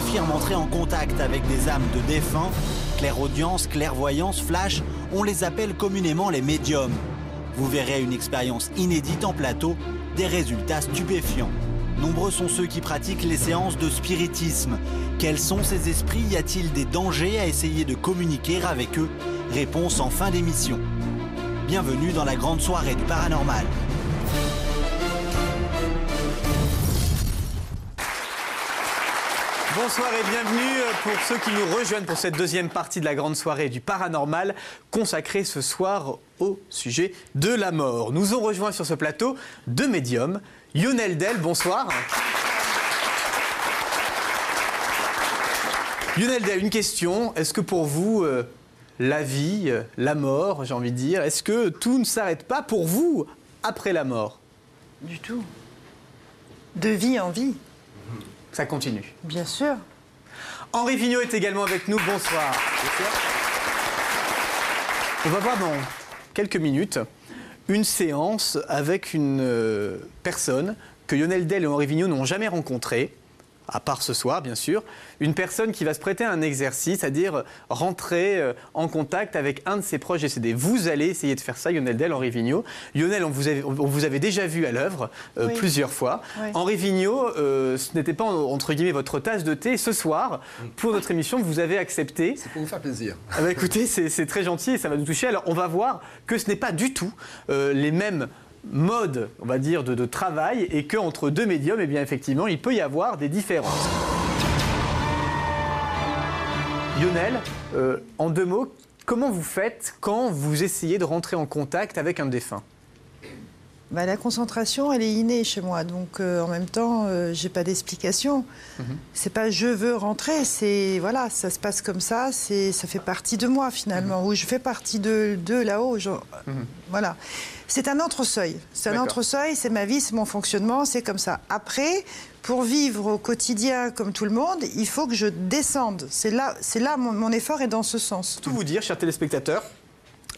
affirment entrer en contact avec des âmes de défunts. Clairaudience, clairvoyance, flash, on les appelle communément les médiums. Vous verrez une expérience inédite en plateau, des résultats stupéfiants. Nombreux sont ceux qui pratiquent les séances de spiritisme. Quels sont ces esprits? Y a-t-il des dangers à essayer de communiquer avec eux? Réponse en fin d'émission. Bienvenue dans la grande soirée du paranormal. Bonsoir et bienvenue pour ceux qui nous rejoignent pour cette deuxième partie de la grande soirée du paranormal consacrée ce soir au sujet de la mort. Nous ont rejoint sur ce plateau deux médiums. Lionel Del, bonsoir. Lionel Del, une question. Est-ce que pour vous, euh, la vie, euh, la mort, j'ai envie de dire, est-ce que tout ne s'arrête pas pour vous après la mort? Du tout. De vie en vie, Ça continue. bien sûr. Henri Vigneault est également avec nous. Bonsoir. On va voir dans quelques minutes une séance avec une euh, personne que Lionel Del et Henri Vigneault n'ont jamais rencontrée, à part ce soir bien sûr, une personne qui va se prêter à un exercice, c'est-à-dire rentrer euh, en contact avec un de ses proches décédés. Vous allez essayer de faire ça, Lionel Del, Henri Vigneault. Lionel, on vous avait, on vous avait déjà vu à l'œuvre euh, Oui. plusieurs fois. Oui. Henri Vigneault, euh, ce n'était pas entre guillemets votre tasse de thé. Ce soir, pour notre émission, vous avez accepté. C'est pour vous faire plaisir. Ah bah écoutez, c'est c'est très gentil et ça va nous toucher. Alors on va voir que ce n'est pas du tout euh, les mêmes modes, on va dire, de, de travail et qu'entre deux médiums, eh bien effectivement, il peut y avoir des différences. Lionel, euh, en deux mots, comment vous faites quand vous essayez de rentrer en contact avec un défunt? Bah, la concentration, elle est innée chez moi, donc euh, en même temps, euh, j'ai pas d'explication. C'est pas je veux rentrer, c'est voilà, ça se passe comme ça, c'est ça fait partie de moi finalement, ou je fais partie de, de là-haut. genre, Voilà, c'est un entre-seuil. C'est un entre-seuil, c'est ma vie, c'est mon fonctionnement, c'est comme ça. Après, pour vivre au quotidien comme tout le monde, il faut que je descende. C'est là, là mon, mon effort est dans ce sens. tout vous dire, chers téléspectateurs.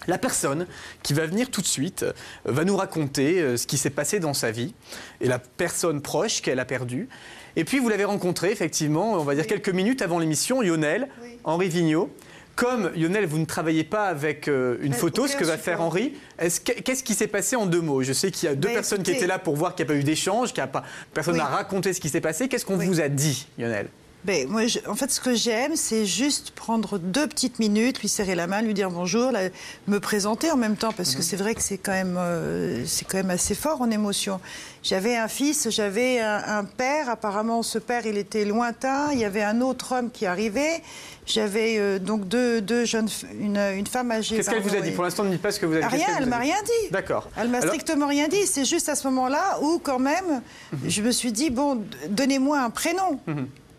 La personne qui va venir tout de suite euh, va nous raconter euh, ce qui s'est passé dans sa vie et la personne proche qu'elle a perdue. Et puis vous l'avez rencontré effectivement, on va dire quelques minutes avant l'émission, Lionel, Oui. Henri Vigneault. Comme Lionel, vous ne travaillez pas avec euh, une photo, ce que va faire Henri, est-ce que- qu'est-ce qui s'est passé en deux mots? Je sais qu'il y a deux Bah, personnes qui étaient là pour voir qu'il n'y a pas eu d'échange, qu'il a pas, personne Oui. n'a raconté ce qui s'est passé. Qu'est-ce qu'on vous a dit, Lionel? Ben, moi, je- en fait, ce que j'aime, c'est juste prendre deux petites minutes, lui serrer la main, lui dire bonjour, la- me présenter en même temps, parce que c'est vrai que c'est quand même, euh, c'est quand même assez fort en émotion. J'avais un fils, j'avais un, un père. Apparemment, ce père, il était lointain. Il y avait un autre homme qui arrivait. J'avais euh, donc deux, deux jeunes, une, une femme âgée. Qu'est-ce qu'elle vous a dit Pour l'instant, ne dites pas ce que vous avez qu'est-ce Rien, elle m'a dit rien dit. D'accord. Elle m'a Alors- strictement rien dit. C'est juste à ce moment-là où, quand même, je me suis dit bon, donnez-moi un prénom,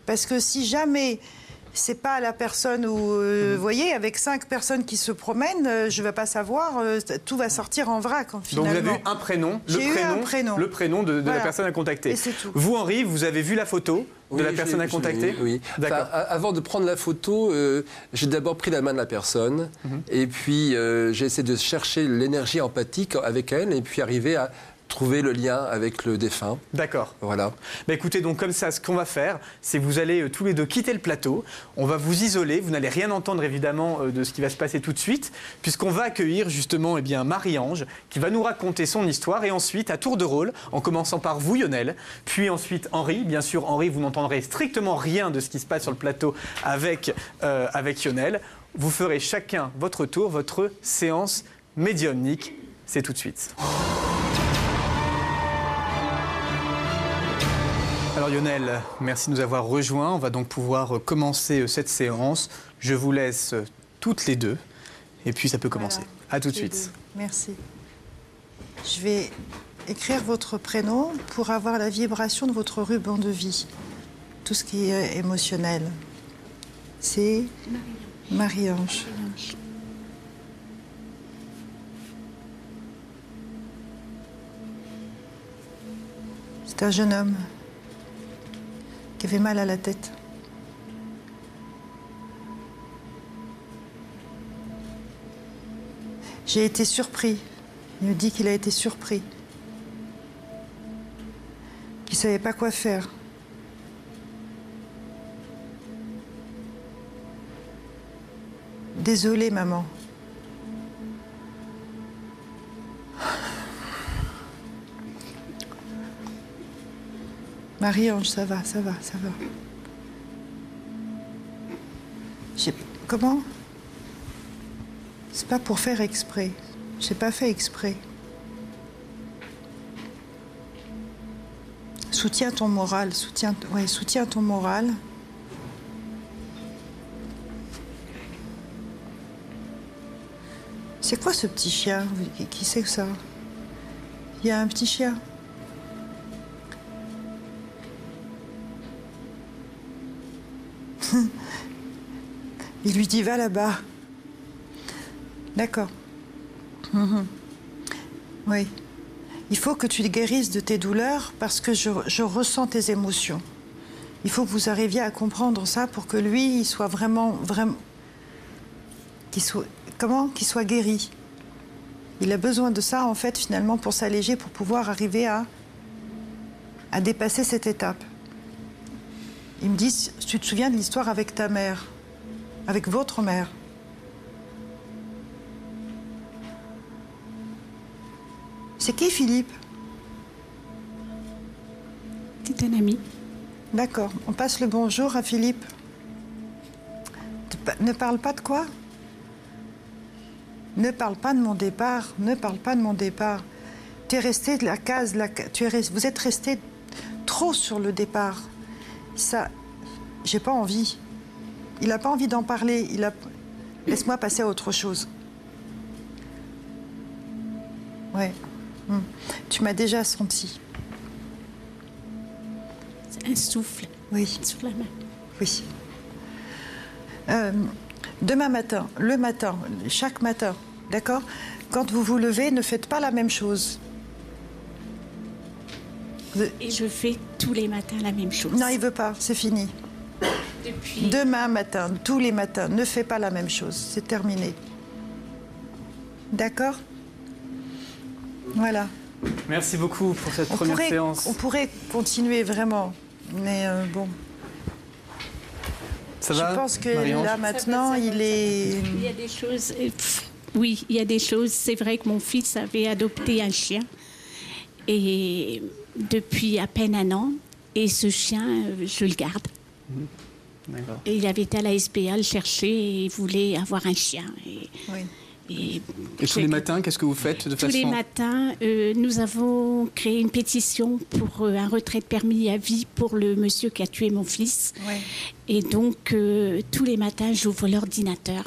parce que si jamais c'est pas la personne où, euh, vous voyez, avec cinq personnes qui se promènent, euh, je vais pas savoir, euh, tout va sortir en vrac hein, Donc finalement. vous avez eu un prénom, le J'ai eu prénom, un prénom. le prénom de, de la personne à contacter. Et c'est tout. Vous Henri, vous avez vu la photo de Oui, la personne à contacter Oui. D'accord. Enfin, avant de prendre la photo, euh, j'ai d'abord pris la main de la personne Mhm. et puis euh, j'ai essayé de chercher l'énergie empathique avec elle et puis arriver à trouver le lien avec le défunt. D'accord. Voilà. Bah écoutez, donc comme ça, ce qu'on va faire, c'est vous allez euh, tous les deux quitter le plateau. On va vous isoler. Vous n'allez rien entendre évidemment euh, de ce qui va se passer tout de suite, puisqu'on va accueillir justement eh bien Marie-Ange qui va nous raconter son histoire et ensuite à tour de rôle, en commençant par vous Lionel, puis ensuite Henri. Bien sûr, Henri, vous n'entendrez strictement rien de ce qui se passe sur le plateau avec euh, avec Lionel. Vous ferez chacun votre tour, votre séance médiumnique. C'est tout de suite. Alors Lionel, merci de nous avoir rejoints. On va donc pouvoir euh, commencer euh, cette séance. Je vous laisse euh, toutes les deux et puis ça peut commencer. Voilà. À tout de suite. Merci. Je vais écrire votre prénom pour avoir la vibration de votre ruban de vie. Tout ce qui est émotionnel. C'est Marie-Ange. C'est un jeune homme qui avait mal à la tête. J'ai été surpris. Il me dit qu'il a été surpris. Qu'il ne savait pas quoi faire. Désolée, maman. Marie-Ange, ça va, ça va, ça va. Comment? C'est pas pour faire exprès. J'ai pas fait exprès. Soutiens ton moral, soutiens, soutiens ton moral. C'est quoi ce petit chien? Qui- Qui c'est que ça? Il y a un petit chien? Il lui dit va là-bas. D'accord. Mhm. Oui. Il faut que tu guérisses de tes douleurs parce que je, je ressens tes émotions. Il faut que vous arriviez à comprendre ça pour que lui, il soit vraiment, vraiment, qu'il soit, comment, qu'il soit guéri. Il a besoin de ça en fait finalement pour s'alléger, pour pouvoir arriver à, à dépasser cette étape. Il me dit, tu te souviens de l'histoire avec ta mère, avec votre mère. C'est qui Philippe? C'est un ami. D'accord. On passe le bonjour à Philippe. Ne parle pas de quoi? Ne parle pas de mon départ. Ne parle pas de mon départ. Tu es resté de la case. La... Tu es Vous êtes resté trop sur le départ. Ça, j'ai pas envie. Il n'a pas envie d'en parler. Il a... Laisse-moi passer à autre chose. Ouais. Hmm. Tu m'as déjà senti. C'est un souffle Oui. sur la main. Oui. Euh, demain matin, le matin, chaque matin, d'accord? Quand vous vous levez, ne faites pas la même chose. Et je fais tous les matins la même chose. Non, il veut pas, c'est fini. Depuis. Demain matin, tous les matins, ne fais pas la même chose, c'est terminé. D'accord? Voilà. Merci beaucoup pour cette On première pourrait, séance. on pourrait continuer vraiment, mais euh, bon. Ça Je va pense que Marie-Ange là maintenant, il est. Il y a des choses. euh, oui, il y a des choses. C'est vrai que mon fils avait adopté un chien. Et depuis à peine un an. Et ce chien, euh, je le garde. D'accord. Et il avait été à la SPA le chercher et il voulait avoir un chien. Et, Oui. et- Et tous les matins, qu'est-ce que vous faites de Tous façon les matins, euh, nous avons créé une pétition pour euh, un retrait de permis à vie pour le monsieur qui a tué mon fils. Ouais. Et donc, euh, tous les matins, j'ouvre l'ordinateur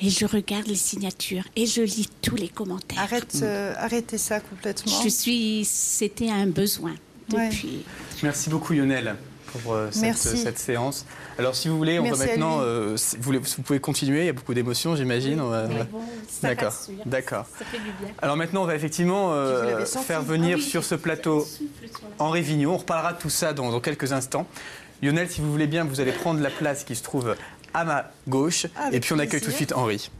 et je regarde les signatures et je lis tous les commentaires. Arrête, euh, arrêtez ça complètement. Je suis, c'était un besoin Ouais. depuis. Merci beaucoup Lionel pour euh, cette, Merci. cette séance. Alors si vous voulez, on Merci va maintenant, euh, vous, pouvez continuer, il y a beaucoup d'émotions j'imagine. va- bon, D'accord, d'accord. Alors maintenant, on va effectivement euh, faire venir Ah oui, sur ce plateau Henri Vigneault. On reparlera de tout ça dans, dans quelques instants. Lionel, si vous voulez bien, vous allez prendre la place qui se trouve à ma gauche. Et puis on accueille plaisir. tout de suite Henri.